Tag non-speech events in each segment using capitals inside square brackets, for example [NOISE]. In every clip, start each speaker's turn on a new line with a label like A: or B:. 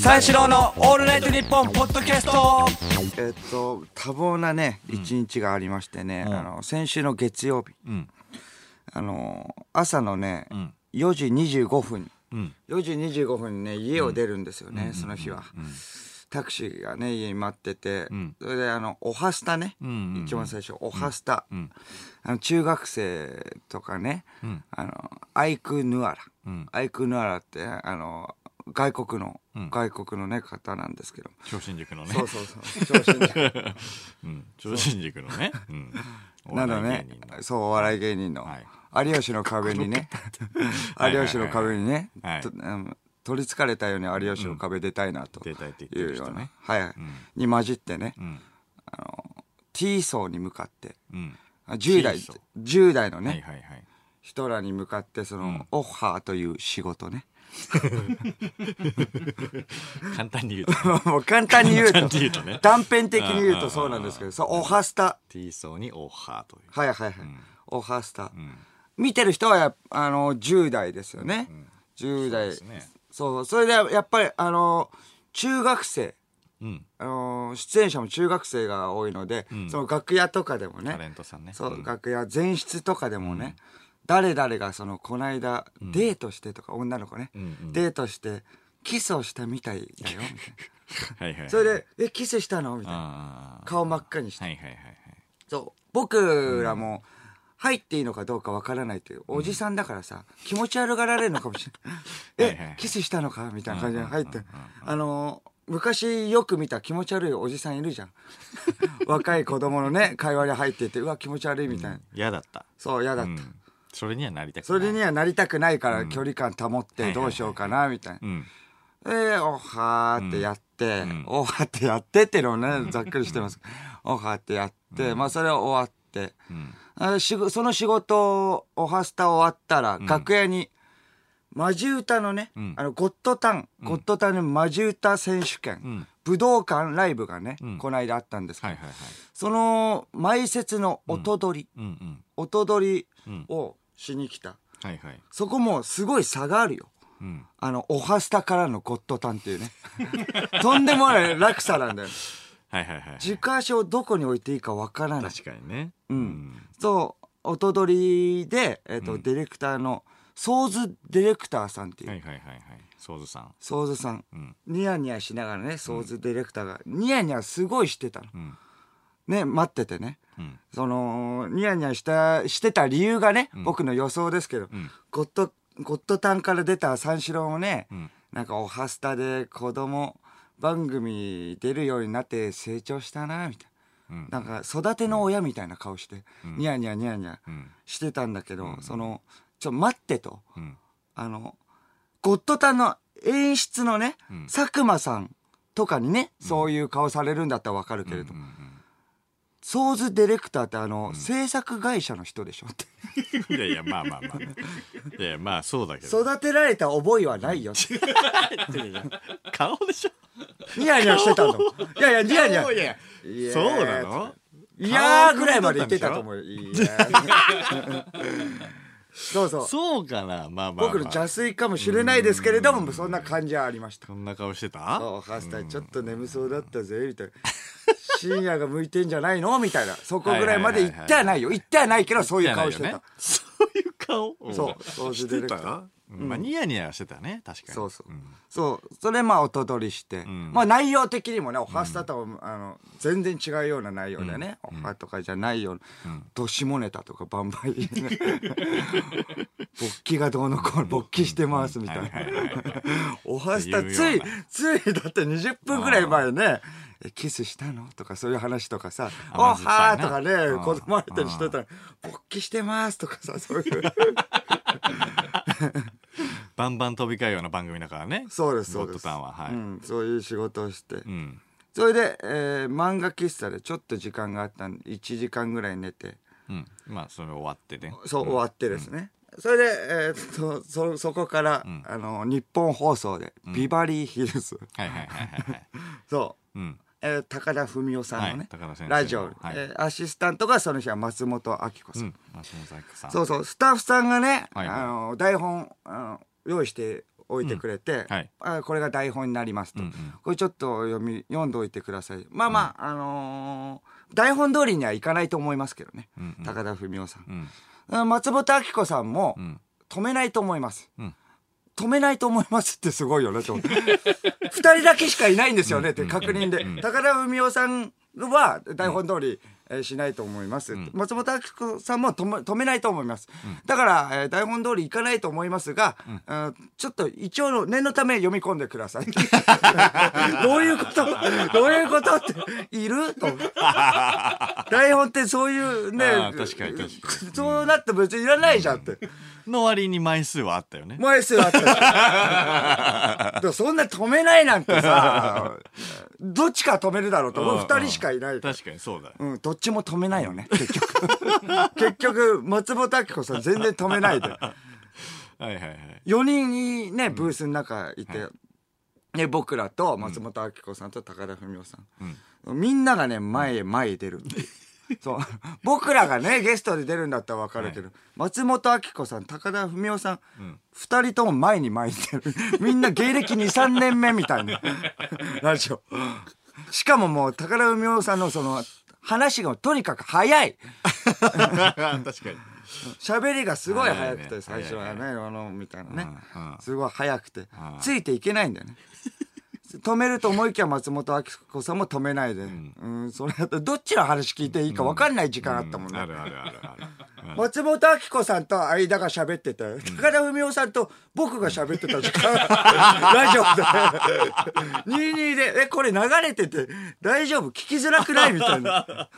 A: 三四郎のオールナイトニッポンポッドキャスト。
B: えっと多忙なね一日がありましてね、あの先週の月曜日、
A: ん。
B: あの朝のね、
A: ん。
B: 4時25分、
A: ん。
B: 4時25分にね家を出るんですよね、その日は、タクシーがね家に待ってて、
A: ん。
B: それであのおはスタね、
A: んうんうん。
B: 一番最初おはスタ、
A: ん。
B: あの中学生とかね、
A: ん。
B: あのアイク・ヌアラ、
A: ん。
B: アイク・ヌアラってあの外国の、
A: ん。
B: 外国のね方なんですけど。
A: 超新塾のね。
B: そうそうそう超新塾。[LAUGHS]
A: うん。超新塾のね。うん。[LAUGHS]
B: なのねそうお笑い芸人の、
A: はい。
B: 有吉の壁にね。
A: はい
B: 有吉の壁にね、取りつかれたように有吉の壁出たいなと
A: 出たいって言って
B: いうようはい、はい。に混じってね、
A: ん。
B: T 層に向かって。
A: うん。
B: あ10代10代のね、人らに向かってその、オッハーという仕事ね [LAUGHS]
A: 簡単に言うと。[LAUGHS]
B: もう簡単に言う
A: 簡
B: と
A: 単に言うとね。
B: 断片的に言うとそうなんですけどそうオハスタ
A: T 層にオーハーと。いう
B: はいはい。はい、オハスタ、見てる人はやあの10代ですよね、10代。
A: そうね。
B: そうそれでやっぱりあの中学生。
A: うん。
B: あの出演者も中学生が多いので、その楽屋とかでもね。
A: タレントさんね。
B: そう、
A: ん。
B: 楽屋前室とかでもね、誰々がそのこの間、デートしてとか女の子ね、
A: んうん。
B: デートしてキスをしたみたいだよみた [LAUGHS] い
A: はいはい
B: なそれで「えキスしたの?」みたいな。
A: あ
B: 顔真っ赤にして、
A: あはいはいはいはい。
B: そう。僕らも入っていいのかどうかわからないというおじさんだからさ、気持ち悪がられるのかもしれない「[LAUGHS]
A: はいはい
B: えキスしたのか?」みたいな感じで入って。あのー昔よく見た気持ち悪いおじさんいるじゃん。[LAUGHS] 若い子供のね会話に入っててうわ気持ち悪いみたいな、
A: 嫌だった。
B: そう嫌だった、
A: うんそれにはなりたくない。
B: それにはなりたくないから距離感保ってどうしようかなみたいな。
A: うん。
B: えー、おはーってやって、
A: ん。
B: おはってやってっていうのをね、ざっくりしてます。おはってやって、まあそれは終わって、
A: うん。
B: あしごその仕事、おはスタ終わったら、楽屋に、マジ歌のね、
A: ん。
B: あの、ゴッドタン、ゴッドタンのマジ歌選手権、
A: ん。
B: 武道館ライブがね、
A: ん。
B: この間あったんですけど、
A: はいはいはい。
B: その、前説の音取り、音取り
A: ん。
B: をしに来た。
A: はいはい。
B: そこもすごい差があるよ。
A: うん。
B: あの、オハスタからのゴッドタンっていうね。[LAUGHS] とんでもない落差なんだよ。
A: はいはいはい
B: 軸足をどこに置いていいかわからない。
A: 確かにね。
B: うん。そう、音取りで、えっ、と、ディレクターの、ソーズディレクターさんっていう、
A: はいはいはいはい。ソーズさん。
B: ソーズさん,、
A: ん。
B: ニヤニヤしながらね、ソーズディレクターが、ニヤニヤすごいしてたの。
A: ん。
B: ね、待っててね。
A: うん。
B: その、ニヤニヤした、してた理由がね、僕の予想ですけど、ゴッド、ゴッドタンから出た三四郎もね、
A: ん。
B: なんかおはスタで子供番組出るようになって成長したな、みたいな。
A: うん。
B: なんか育ての親みたいな顔して、ニヤニヤニヤニヤ
A: ん。
B: してたんだけど、その、ちょ、待ってと。
A: うん
B: あの、ゴッドタンの演出のね、佐久間さんとかにね、そういう顔されるんだったらわかるけれど、ソーズディレクターってあの、制作会社の人でしょって。[LAUGHS]
A: いやいやまあまあまあいやいやまあそうだけど
B: 育てられた覚えはないよって。[LAUGHS]
A: 顔でしょ
B: ニヤニヤしてたの。いやいや、ニヤニヤ。
A: いや
B: いや
A: そうなの？
B: いやーぐらいまで言ってたと思う。いやーそうそう。
A: そうかなまあまあまあ
B: 僕の邪推かもしれないですけれども、そんな感じはありました。
A: こんな顔してた？
B: そう、ハスタイちょっと眠そうだったぜ、みたいな。[LAUGHS] 深夜が向いてんじゃないの？みたいな。そこぐらいまで言ってはないよ。言ってはないけど、そういう顔してた。
A: そういう顔？
B: そうそう
A: してた？まあニヤニヤしてたね確かに。
B: そうそう。
A: ん。
B: そう。それまあ、音取りして。
A: ん。
B: まあ、内容的にもね、おはスタとは、あの、全然違うような内容でね、おはとかじゃないような、どしもネタとかバンバン。[LAUGHS] 勃起がどうのこうの、勃起してますみたいな。おはスタ、ついついだって20分ぐらい前ね、えキスしたのとかそういう話とかさ、おはいー
A: な
B: とかね
A: う、ん
B: 子供相手にしてたら、勃起してますとかさ、そういう。[LAUGHS]
A: バンバン飛び交うような番組だからね。
B: そうです、そう
A: ゴッド
B: です。
A: タンははい。
B: うん、そういう仕事をして。
A: うん。
B: それで、えー漫画喫茶でちょっと時間があったんで1時間ぐらい寝て。
A: うん。まあそれ終わってね。
B: そう、終わってですね、それで、えーっとそそこから、あの日本放送で、ビバリーヒルズ。
A: はいはいはいはいはい。[LAUGHS]
B: そう、
A: うん
B: えー高田文夫さんのね、
A: はい
B: ラジオ、
A: はい。
B: えーアシスタントがその日は松本明子さん、
A: うん松本明子さん。
B: そうそうスタッフさんがね、
A: はい。はい
B: あの台本あの用意して置いてくれて、
A: はい。
B: あこれが台本になりますと、
A: うんうん。
B: これちょっと読み読んでおいてください。まあまあ、あのー台本通りにはいかないと思いますけどね、
A: うんうん。
B: 高田文夫さん。
A: う、ん
B: 松本明子さんも
A: うん。
B: 止めないと思います、
A: うん
B: 止めないと思いますってすごいよねと。[LAUGHS] 二人だけしかいないんですよねって確認で、高田文夫さんは台本通り、えーしないと思います、松本明子さんも止め止めないと思います、だから、えー台本通りいかないと思いますが、うん。ちょっと一応の念のため読み込んでください。[LAUGHS] どういうこと？どういうことっている？と。[LAUGHS] 台本ってそういうね
A: あー確かに確かに。
B: そうなって別にいらないじゃんって、
A: の割に枚数はあったよね。
B: 枚数あったでもそんな止めないなんてさどっちか止めるだろうと思う。
A: うん
B: 二人しかいない。
A: 確かにそうだ
B: うん、どっちも止めないよね結局。結局松本明子さん全然止めないで。
A: はいはいはい。
B: 4人にねブースの中いて、ね、僕らと松本明子さんと高田文夫さん、みんながね前へ前へ出る [LAUGHS] そう。僕らがねゲストで出るんだったら分かるけど、松本明子さん高田文夫さん、二人とも前に前に出る。[LAUGHS] みんな芸歴23年目みたいな。[LAUGHS] ラジオ。しかももう高田文夫さんのその話がとにかく早い。
A: 確かに。
B: 喋りがすごい早くて最初はねあのみたいなね。
A: うんうん。
B: すごい早くて。
A: ん。
B: ついていけないんだよね止めると思いきや松本明子さんも止めないで。うん。それどっちの話聞いていいか分かんない時間あったもんね。
A: あるあるあるある
B: 松本明子さんと間が喋ってて高田文夫さんと僕が喋ってた時間。[LAUGHS] ラジオで。22で「えこれ流れてて大丈夫？聞きづらくない?」みたいな。
A: は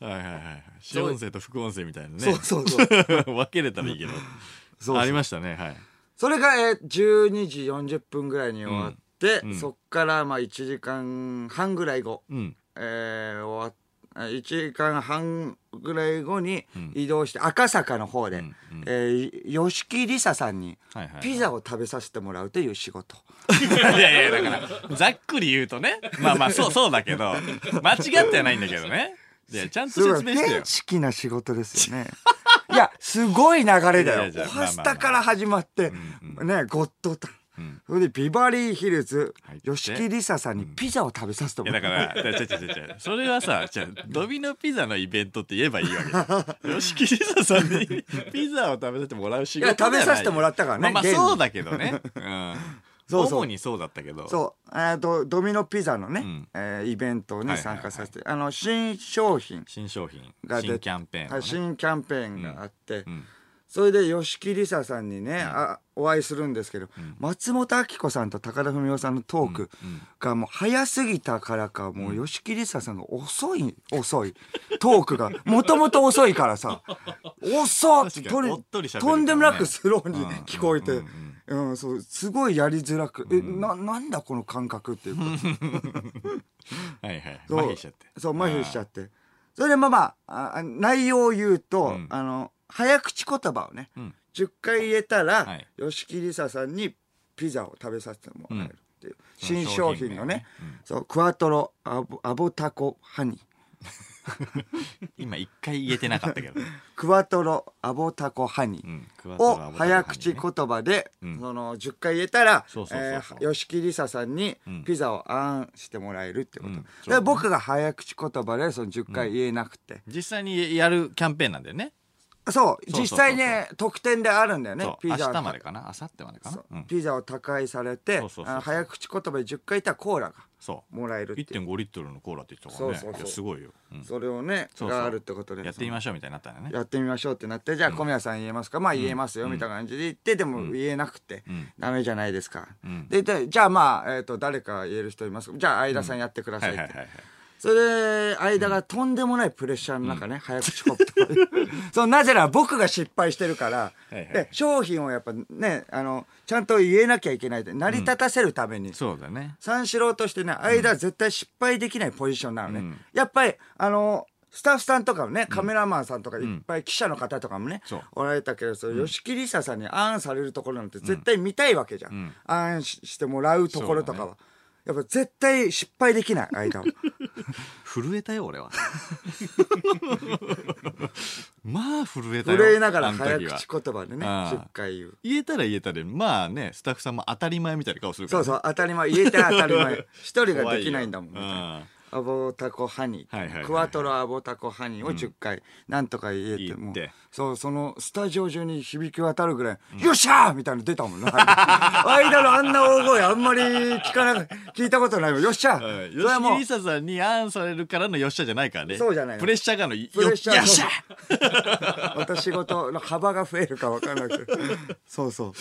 A: いはいはい主音声と副音声みたいなね。
B: そうそうそう。[LAUGHS]
A: 分けれたらいいけど。
B: そう
A: ありましたねはい。
B: それが、えー12時40分ぐらいに終わって、
A: うん。
B: そっからまあ1時間半ぐらい後、
A: うん。
B: えー終わっ1時間半ぐらい後に
A: ん。
B: 移動して赤坂の方で、
A: うん。うん。
B: えー吉木りささんにピザを食べさせてもらうという仕事、
A: いやいやだからざっくり言うとね。まあまあそうそうだけど間違ってはないんだけどね。いやちゃんと説明してよ。
B: 原始な仕事ですよね。いやすごい流れだよ。
A: いやいや
B: オハスタから始まって、ねゴッドタン。
A: うん
B: それでビバリーヒルズ吉木りささんにピザを食べさせてもらう。
A: だから、ちゃちゃちゃちゃ、それはさ、じゃドミノピザのイベントって言えばいいわけ。[LAUGHS] 吉木りささんにピザを食べさせてもらう仕事
B: い。や食べさせてもらったからね
A: まあまあそうだけどね。[LAUGHS] うん。
B: そうそう。
A: 主にそうだったけど。
B: そう。えドミノピザのね、
A: ん。
B: えーイベントに
A: はいはいはい。
B: 参加させて、あの新商品
A: 新商品、
B: が出
A: 新キャンペーンのね、
B: はい新キャンペーンがあって、
A: ん
B: それで吉木りささんにね、あお会いするんですけど、松本明子さんと高田文夫さんのトークがもう早すぎたからかもう吉木りささんが遅い遅いトークが [LAUGHS] もともと遅いからさ [LAUGHS] 遅っとんでもなくスローに聞こえて、
A: うん
B: うんそうすごいやりづらく、えななんだこの感覚っていうか。[LAUGHS]
A: はいはい。
B: そう
A: 麻痺しちゃって。
B: そう麻痺しちゃって。それでまあまああ内容を言うと、
A: ん。
B: あの早口言葉をね、
A: うん。
B: 10回言えたら、
A: はい。
B: 吉木りささんにピザを食べさせてもらえるっていう、新商品のね
A: 商品名ね。
B: そうクワトロアボアボタコハニー。[LAUGHS]
A: 今一回言えてなかったけど。[LAUGHS]
B: クワトロアボタコハニー、を早口言葉で、
A: うん。
B: その10回言えたら吉木りささんに
A: うん。
B: ピザをあんしてもらえるってこと、
A: うん。
B: で僕が早口言葉でその10回言えなくて、
A: 実際にやるキャンペーンなんだよね。
B: そう実際ね特典であるんだよね。ピザ
A: 明日までかな？明後日までかな？
B: そう。
A: うん。
B: ピザを高配されて早口言葉で10回言ったらコーラが。もらえるっていう。
A: 1.5リットルのコーラって言ってたからね。
B: そうそう
A: すごいよ。うん。
B: それをねがあるってことで。
A: やってみましょうみたいになったんだね。
B: やってみましょうってなってじゃあ小宮さん言えますか、まあ言えますよみたいな感じで言ってでも言えなくて。
A: ん。
B: ダメじゃないですか、
A: ん。
B: ででじゃあまあ、えー、と誰か言える人いますか？じゃあ相田さんやってくださって、
A: はいいはいはいはい。
B: それで間がとんでもないプレッシャーの中ね、早口言葉でそうなぜなら僕が失敗してるから、で商品をやっぱねあのちゃんと言えなきゃいけないで成り立たせるために、
A: そうだね。
B: 三四郎としてね間は絶対失敗できないポジションなのね、
A: うん。
B: やっぱりあのスタッフさんとかもね、カメラマンさんとかいっぱい記者の方とかもね、おられたけど、そう吉木りささんにあんされるところなんて絶対見たいわけじゃん。あん。ししてもらうところとかは。やっぱ絶対失敗できない間は [LAUGHS]
A: 震えたよ俺は。[LAUGHS] まあ震えたよ
B: 震えながら早口言葉でね
A: ああ。
B: 10回言う
A: 言えたら言えたでまあねスタッフさんも当たり前みたいな顔するから。
B: そうそう当たり前。言えて当たり前。[LAUGHS] 一人ができないんだもんみたいなアボタコハニー、
A: はいはいはいはい。
B: クワトロアボタコハニーを10回、なんとか言えても。
A: 言って。
B: そうそのスタジオ中に響き渡るぐらい「よっしゃー!」みたいなの出たもんな。[LAUGHS] 間のあんな大声あんまり聞かな聞いたことないもん。よっしゃ
A: うん。
B: ー!」
A: 吉
B: それはもう
A: ささんにアンされるからのよっしゃじゃないからね。
B: そうじゃないの。
A: プレッシャーがの。よ
B: プレッシャー
A: よっしゃ。
B: 事 [LAUGHS] の幅が増えるか分からなくて。そうそう、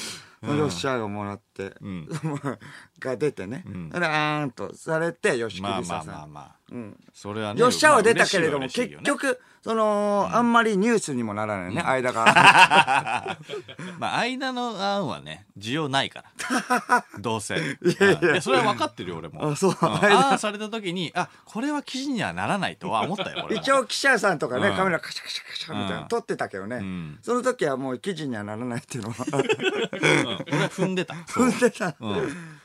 B: よっしゃーをもらって、
A: ん。[LAUGHS]
B: が出てね、であーんとされて吉木
A: まあ
B: りささん、
A: まあまあまあ、
B: うん
A: それはね
B: よっしゃーは出たけれども、結局その、あんまりニュースにもならないね、間が。[LAUGHS]
A: まあ間の案はね需要ないから。[LAUGHS] どうせ。いやいやそれは分かってるよ俺も。
B: あそうん。
A: ああされた時にあこれは記事にはならないとは思ったよ
B: 一応記者さんとかね、
A: うん。
B: カメラカシャカシャカシャみたいな
A: うん。
B: の撮ってたけどね、
A: ん。
B: その時はもう記事にはならないっていうのは。
A: うん。俺は踏んでた。[LAUGHS]
B: 踏んでた、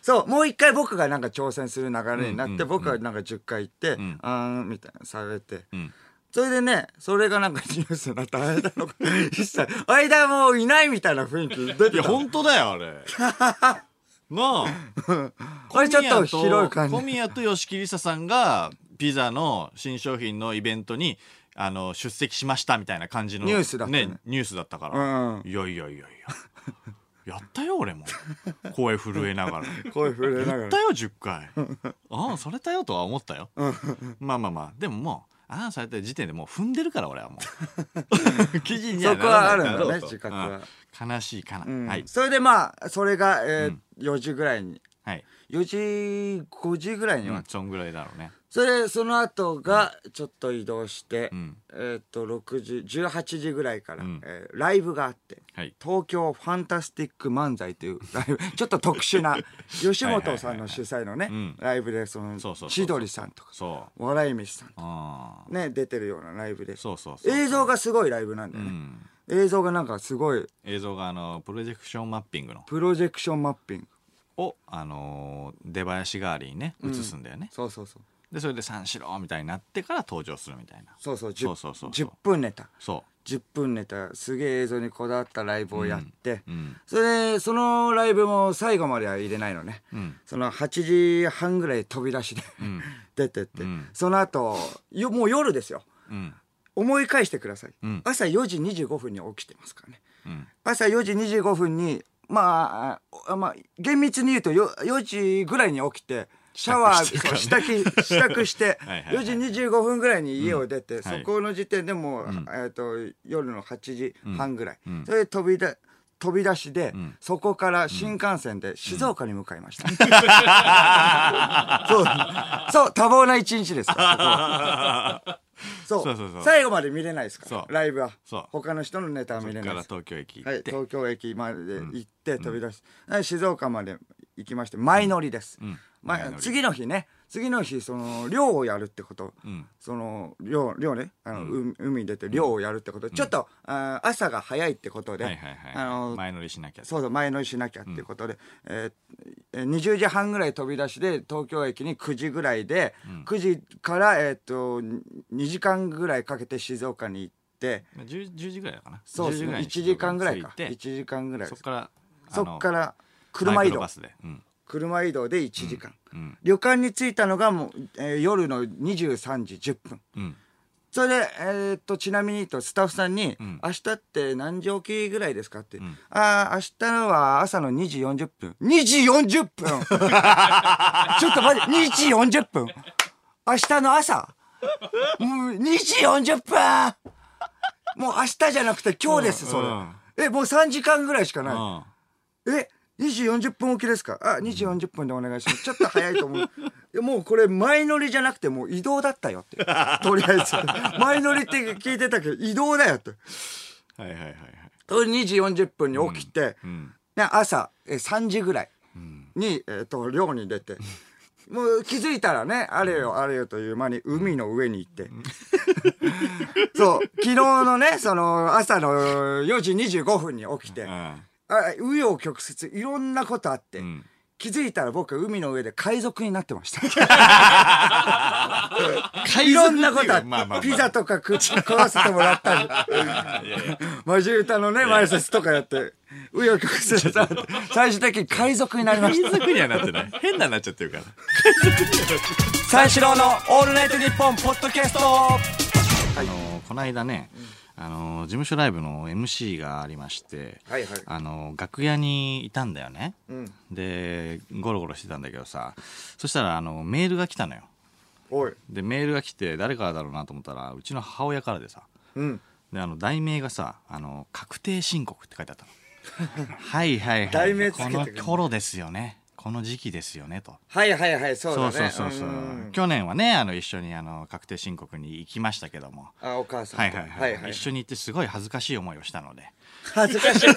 B: そう。もう一回僕がなんか挑戦する流れになって、僕がなんか10回行って、
A: ん
B: あーんみたいなされて、
A: ん。
B: それでねそれがなんかニュースになった間の [LAUGHS] 一切間もういないみたいな雰囲気出
A: いや本当だよあれ。[LAUGHS] なあ。[LAUGHS]
B: これちょっと広い感じ。
A: 小宮と吉木りささんがピザの新商品のイベントにあの出席しましたみたいな感じの
B: ニュースだったね。
A: ニュースだったから、
B: うん。
A: いやいやいやいややったよ俺も。[LAUGHS] 声震えながら。
B: 声震えながら。
A: やったよ10回。ああされたよとは思ったよ。まあまあまあ。でももうああされた時点でもう踏んでるから俺はもう。[LAUGHS] 記事にはならないだろうと。
B: そこはあるんだね自覚は。
A: うん。悲しいかな、
B: うん。
A: はい。
B: それでまあそれが、えー4時ぐらいに。
A: はい、
B: 4時5時ぐらいには、
A: うん、そんぐらいだろうね
B: それその後がちょっと移動して、
A: うん。
B: えーっと6時18時ぐらいから、
A: うん。
B: えーライブがあって
A: はい。
B: 東京ファンタスティック漫才というライブ [LAUGHS] ちょっと特殊な [LAUGHS] 吉本さんの主催のね
A: うん。
B: ライブでその千鳥さんとか
A: そう。
B: 笑い飯さんとかね出てるようなライブで。
A: そうそうそう
B: 映像がすごいライブなんだよね、
A: うん。
B: 映像がなんかすごい
A: 映像があのプロジェクションマッピングの。
B: プロジェクションマッピング。
A: をあのー出囃子代わりにね映すんだよね、
B: そうそうそう
A: でそれで三四郎みたいになってから登場するみたいな。
B: そうそう 10,
A: そうそうそうそう。
B: 10分ネタ。
A: そ
B: 10分ネタすげえ映像にこだわったライブをやって、
A: ううん。
B: それでそのライブも最後までは入れないのね、
A: うん。
B: その8時半ぐらい飛び出しで、
A: ん。[LAUGHS]
B: 出てって、
A: うん。
B: その後よもう夜ですよ。
A: うん。
B: 思い返してください、
A: うん。
B: 朝4時25分に起きてますからね。
A: うん。
B: 朝4時25分にまああまあ厳密に言うとよ4時ぐらいに起きてシャワー
A: 支度
B: そう支度支度して
A: はいはいはい。
B: 4時25分ぐらいに家を出て、そ
A: はい。
B: この時点でもう、
A: ん。
B: えー、と夜の8時半ぐらい、
A: うん。
B: それで飛び出飛び出しで、
A: ん。
B: そこから新幹線で静岡に向かいました、[LAUGHS] そう。そう多忙な一日ですこはそう。
A: そうそうそう。
B: 最後まで見れないですからライブは。他の人のネタは見れないです。
A: から東京駅
B: はい、
A: 行って、
B: 東京駅まで行って飛び出し、はい静岡まで行きまして前乗りです、
A: うん。
B: ま
A: 前乗り。
B: 次の日ね次の日その漁をやるってこと、
A: うん。
B: その漁漁ね。あの、う海に出て漁をやるってこと、ちょっとあー朝が早いってことで、
A: はいはいはい
B: あの
A: 前乗りしなきゃ
B: そうそう前乗りしなきゃってことで、えーえー20時半ぐらい飛び出しで東京駅に9時ぐらいで、9時から、えー、と2時間ぐらいかけて静岡に行って。
A: まあ 10, 10時ぐらいかな。
B: そうですね。101
A: 時
B: 時間ぐらいか。
A: 着いて
B: 1時間ぐらい
A: そっから
B: そっから
A: ら
B: 車移動。
A: バスで、うん
B: 車移動で1時間、
A: うん。
B: 旅館に着いたのがもう、えー夜の23時10分。
A: うん、
B: それで、えーっとちなみにとスタッフさんに、
A: ん。
B: 明日って何時起きぐらいですか?」って「
A: ん。
B: ああ明日のは朝の2時40分」2時40分！[LAUGHS] ちょっと待って2時40分。明日の朝？もう2時40分！もう明日じゃなくて今日です、それ、
A: うん。
B: えもう3時間ぐらいしかない、
A: うん。
B: え2時40分起きですか？あ2時40分でお願いします。ちょっと早いと思う。[LAUGHS] いやもうこれ前乗りじゃなくてもう移動だったよって。[LAUGHS] とりあえず。前乗りって聞いてたけど移動だよって。
A: はいはいはいはい。
B: それ2時40分に起きて、
A: うん
B: ね朝え3時ぐらいに、えー、と漁に出て。もう気づいたらねあれよあれよという間に海の上に行って、[LAUGHS] そう。昨日のねその朝の4時25分に起きて、
A: うん
B: あ紆余曲折いろんなことあって、
A: うん
B: 気づいたら僕は海の上で海賊になってました。
A: 海
B: いろんなことあって、
A: まあまあまあ
B: ピザとか食っ食わせてもらったり、マジ歌のね、前説とかやって、紆余曲折最終的に海賊になりました。
A: 海賊にはなってない。変なになっちゃってるから。
B: 三四郎のオールナイトニッポンポッドキャスト
A: あのこの間ね、あの事務所ライブの MC がありまして、
B: はいはい。
A: あの楽屋にいたんだよね、
B: ん。
A: でゴロゴロしてたんだけどさそしたらあのメールが来たのよ。でメールが来て誰からだろうなと思ったらうちの母親からでさ。
B: うん。
A: であの題名がさあの「確定申告」って書いてあったの。[LAUGHS] はいはいはい。
B: 題名つけ
A: この頃ですよねこの時期ですよねと。
B: はいはいはい、そうだね。
A: そうそうそうそう、
B: ん。
A: 去年はねあの一緒にあの確定申告に行きましたけども。
B: あ、お母さんと。
A: はい。はいはい、一緒に行ってすごい恥ずかしい思いをしたので
B: 恥ずかしい。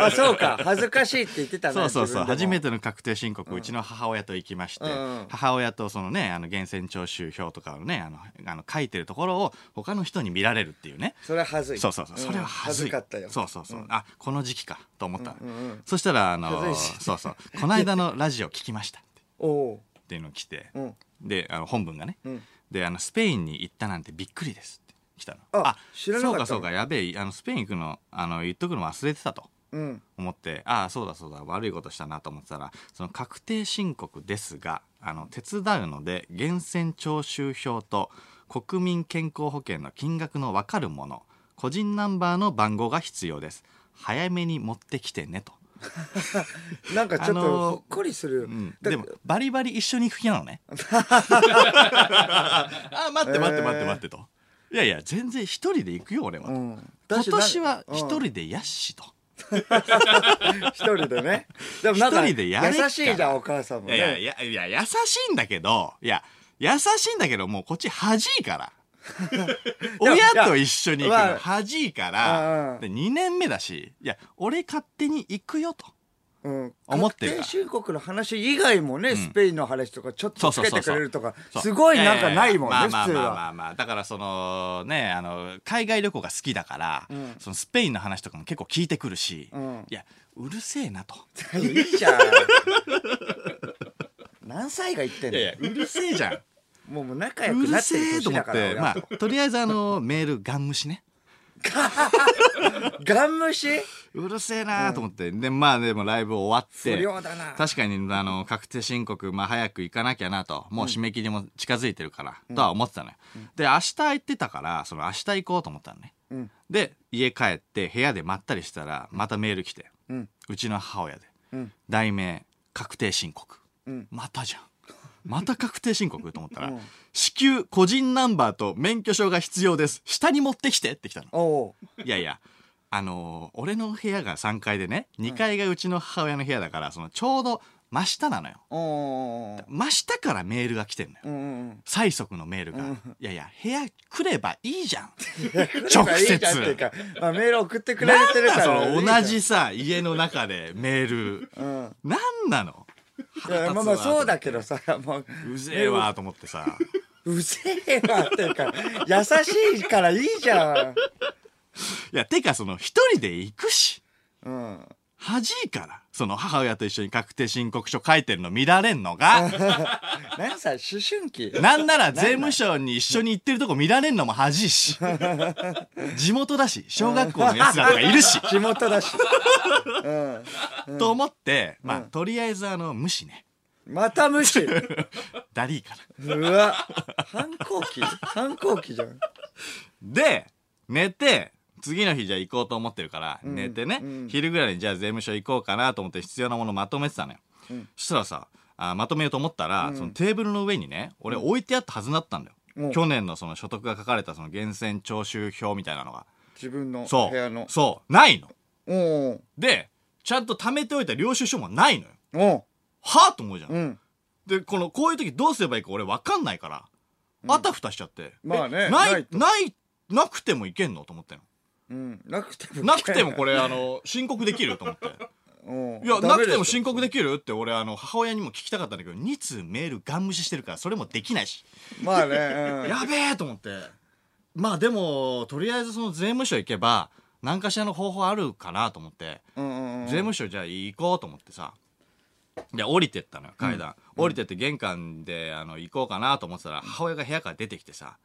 B: あ、そうか。恥ずかしいって言ってたね。
A: そうそうそう初め
B: て。
A: ての確定申告、うちの母親と行きまして、
B: うんうん
A: 母親とそのねあの源泉徴収票とかをねあのあの書いてるところを他の人に見られるっていうね
B: それは恥ずい。
A: そうそうそう、それは恥ずい
B: かったよ。
A: そうそうそう、あこの時期かと思ったの、
B: うんうんうん
A: そしたらあのそうそうこの間のラジオ聞きましたって
B: おお
A: っていうのが来て、
B: う。うん。
A: であの本文がね、
B: うん
A: であのスペインに行ったなんてびっくりです来たの。
B: あ知らなかったの？
A: そうかそうかやべえ。あのスペイン行くのあの言っとくの忘れてたと。
B: うん。
A: 思ってああそうだそうだ悪いことしたなと思ってたらその確定申告ですがあの手伝うので源泉徴収票と国民健康保険の金額の分かるもの個人ナンバーの番号が必要です。早めに持ってきてねと、[LAUGHS]
B: なんかちょっと
A: あのー
B: ほっこりする。
A: うん、
B: だ
A: でもバリバリ一緒に行く気なのね。[LAUGHS] あ待って待って待って待ってと、いやいや全然一人で行くよ俺は、
B: うん。
A: 今年は
B: うん。
A: 一人でやっしと、[LAUGHS]
B: 一人でね。でもなんか優しいじゃん、お母さんも
A: いや
B: ね。
A: いやいやいや優しいんだけどいや優しいんだけどもうこっち恥いから。[LAUGHS] 親と一緒に行くの
B: まあ
A: 恥いから。で2年目だしいや俺勝手に行くよと
B: うん。
A: 思ってるから。
B: 確定申告の話以外もね、スペインの話とかちょっとつけてくれるとか、すごいなんかないもんね、
A: やや
B: 普通は。
A: まあまあまあまあまあだからそのねあの海外旅行が好きだから、
B: ん。
A: そのスペインの話とかも結構聞いてくるし、
B: うん。
A: いやうるせえなと。
B: いいじゃん。何歳が言ってんの？
A: いやいやうるせえじゃん。
B: もうもう仲良
A: う
B: くなって
A: るせえと思ってまあとりあえずあのメールガン無視ね [LAUGHS]
B: ガン無視？
A: うるせえなと思って、でまあでもライブ終わって。確かにあの確定申告、まあ、早く行かなきゃなと。もう締め切りも近づいてるから、とは思ってたのよ、で明日行ってたからその明日行こうと思ったのね、
B: うん。
A: で家帰って部屋でまったりしたらまたメール来て、
B: うん。
A: うちの母親で。
B: うん。
A: 題名確定申告、
B: うん。
A: またじゃんまた確定申告と思ったら、
B: うん。
A: 至急個人ナンバーと免許証が必要です。下に持ってきてって来たの。いやいや、あのー俺の部屋が3階でね、2階がうちの母親の部屋だから、そのちょうど真下なのよ。真下からメールが来てんのよ。
B: うんうん
A: 最速のメールが。
B: うん。
A: いやいや、部屋来ればいいじゃん。[LAUGHS]
B: 直接。いいまあ、メール送ってくれてるから
A: なんだその同じさ、家の中でメール。
B: うん。
A: なんなの？
B: いやまあまあそうだけどさもう
A: うぜえわと思ってさ。
B: うぜえわっていうか優しいからいいじゃん
A: いや、てかその一人で行くし。
B: うん
A: 恥いから。その母親と一緒に確定申告書書いてるの見られんのが。[LAUGHS]
B: 何歳思春期？
A: なんなら税務署に一緒に行ってるとこ見られんのも恥いし。地元だし、小学校の奴らとかいるし。[LAUGHS]
B: 地元だし、[LAUGHS] う
A: と思って、まあ、
B: うん
A: とりあえずあの、無視ね。
B: ん、また無視？
A: ダリーから。
B: うわ反抗期？反抗期じゃん
A: で、寝て、次の日じゃあ行こうと思ってるから、
B: ん
A: 寝てね、
B: うん
A: 昼ぐらいにじゃあ税務署行こうかなと思って必要なものまとめてたのよ。
B: うん
A: そしたらさ、あまとめようと思ったら、
B: うん
A: そのテーブルの上にね、俺置いてあったはずだったんだよ。
B: うん
A: 去年のその所得が書かれたその源泉徴収票みたいなのが。
B: 自分の
A: そう。
B: 部屋の
A: そう。ないの。
B: おう
A: で、ちゃんと貯めておいた領収書もないのよ。
B: おう
A: はぁと思うじゃん。
B: うん
A: で、この、こういう時どうすればいいか俺わかんないから、あたふたしちゃって。
B: まあね
A: えない、
B: ないと
A: ない、なくてもいけんのと思ってん
B: うんなくても
A: の。なくてもこれ、あの、申告できると思って。いや、なくても申
B: 告
A: 告できるって俺、あの、母親にも聞きたかったんだけど、2通メールガン無視してるから、それもできないし。
B: まあね、うん、[LAUGHS]
A: やべえと思って。まあでも、とりあえずその税務署行けば、何かしらの方法あるかなと思って、
B: うんうんうん
A: 税務署じゃあ行こうと思ってさ。で降りてったのよ階段、降りてって玄関であの行こうかなと思ってたら母親が部屋から出てきてさ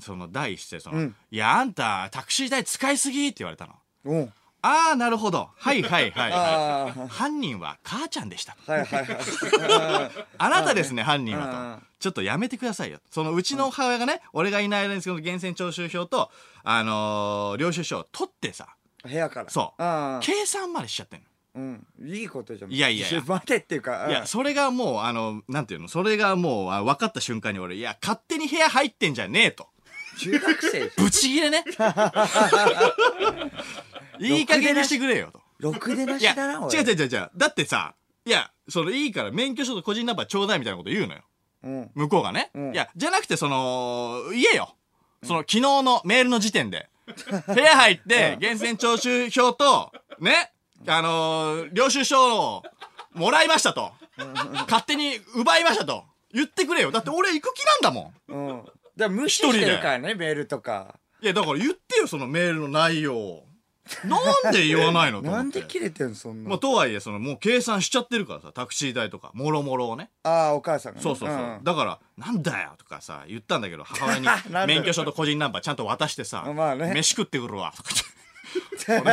A: その第一声その、
B: うん
A: いやあんたタクシー代使いすぎって言われたの。
B: うん
A: ああなるほど。はいはいはい、は
B: あ
A: い、犯人は母ちゃんでした
B: あはいはいはい。[LAUGHS]
A: あなたですね犯人
B: うん
A: はとちょっとやめてくださいよそのうちの母親がね俺がいない間にその源泉徴収票とあのー領収書を取ってさ
B: 部屋から。
A: そう。計算までしちゃってんの。
B: うん。いいことじゃん。
A: いやいやいや。
B: 待てっていうか
A: いや、それがもう、あの、なんていうの、それがもう、あ分かった瞬間に俺、いや、勝手に部屋入ってんじゃねえと。
B: 中学生じゃん
A: ブチギレね。[LAUGHS] いい加減にしてくれよと。
B: ろくでないし
A: や、
B: だな俺
A: 違う違う違う違う。だってさ、いや、それいいから免許証と個人ナンバーちょうだいみたいなこと言うのよ。
B: うん
A: 向こうがね。
B: うん
A: いや、じゃなくて、その、言えよ。その、昨日のメールの時点で。[LAUGHS] 部屋入って、源泉徴収票と、ね、あのー領収書をもらいましたと。勝手に奪いましたと。言ってくれよ。だって俺行く気なんだもん。
B: うんだから無視してるからねメールとか
A: いや、だから言ってよ、そのメールの内容。なんで言わないの。
B: なんで切れてんそんな
A: まあ、とはいえ、その、もう計算しちゃってるからさ、タクシー代とか、もろもろをね。
B: ああお母さんがね
A: そうそうそう。
B: ん
A: だから、なんだよとかさ、言ったんだけど、母親に [LAUGHS] 免許証と個人ナンバーちゃんと渡してさ、
B: まあね
A: 飯食ってくるわ、とか言って。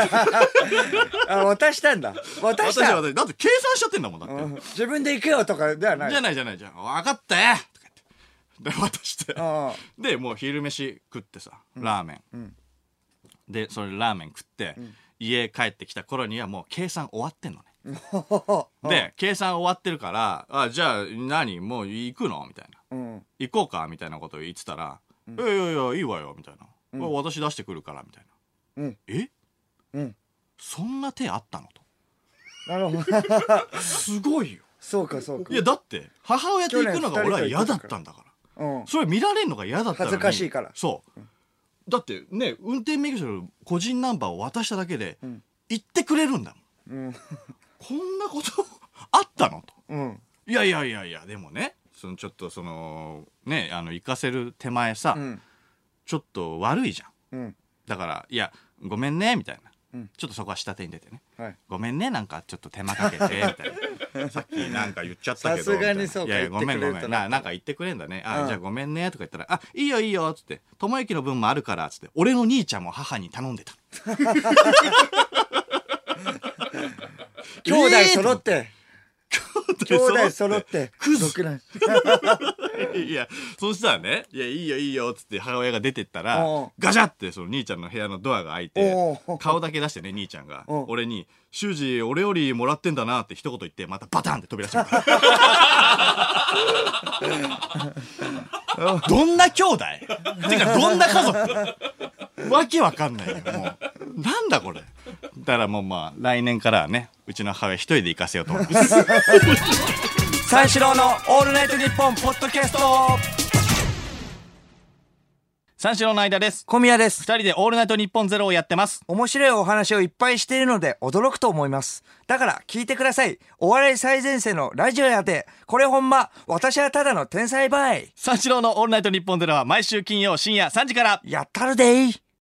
B: あ渡したんだ渡し
A: 私
B: た
A: はだって計算しちゃってんだもんだって。
B: うん自分で行くよとかではない
A: じゃないじゃないじゃん。分かったよ。で、渡して。
B: あ
A: で、もう昼飯食ってさ、ラーメン。
B: ん
A: で、それラーメン食って、家帰ってきた頃にはもう計算終わってんのね。
B: あ [LAUGHS]
A: で、計算終わってるから、あ、じゃあ何？もう行くの？みたいな。
B: うん
A: 行こうか？みたいなことを言ってたら、いやいやいや、いいわよ、みたいな。私出してくるから、みたいな。
B: うん
A: え？
B: うん
A: そんな手あったの？と。
B: なるほど [LAUGHS]
A: すごいよ。
B: そうかそうか
A: いや、だって、母親と行くのが俺は嫌だったんだから。
B: うん
A: それ見られるのが嫌だったのに
B: 恥ずかしいから
A: そう。だってね、運転免許証の個人ナンバーを渡しただけで、
B: ん
A: 言ってくれるんだもん。
B: うん
A: こんなこと [LAUGHS] あったのと。
B: うん
A: いやいやいやいや、でもね、そのちょっとその、ね、あの、行かせる手前さ、
B: うん
A: ちょっと悪いじゃん。
B: うん
A: だから、いや、ごめんね、みたいな。
B: うん
A: ちょっとそこは下手に出てね。
B: はい
A: ごめんね、なんかちょっと手間かけて、みたいな。[LAUGHS] さっきなんか言っちゃったけど。
B: さすがにそうか
A: いやいや、ごめんごめん。
B: な
A: な、なんか言ってくれんだね。あ、
B: うん
A: じゃあごめんね、とか言ったら、あ、いいよいいよ、つって。友之の分もあるから、つって。俺の兄ちゃんも母に頼んでた。[LAUGHS]
B: 兄弟揃って兄弟揃
A: っ
B: って [LAUGHS] い
A: や、そしたらね、いや、いいよいいよ、つって母親が出てったらガチャってその兄ちゃんの部屋のドアが開いて顔だけ出してね、兄ちゃんが。俺に、修二、俺よりもらってんだなって一言言って、またバタンって飛び出しちゃった。[LAUGHS] どんな兄弟？てか、どんな家族？わけわかんないよ、もう。なんだこれ？だからもうまあ、来年からはね、うちの母親一人で行かせようと思います。[LAUGHS]
B: 三四郎のオールナイトニッポンポッドキャスト
A: 三四郎の相田です。
B: 小宮です
A: 二人でオールナイトニッポンゼロをやってます。
B: 面白いお話をいっぱいしているので驚くと思います。だから聞いてください。お笑い最前線のラジオやで、これほんま、私はただの天才バイ。
A: 三四郎のオールナイトニッポンゼロは毎週金曜深夜3時から。
B: やったるでい。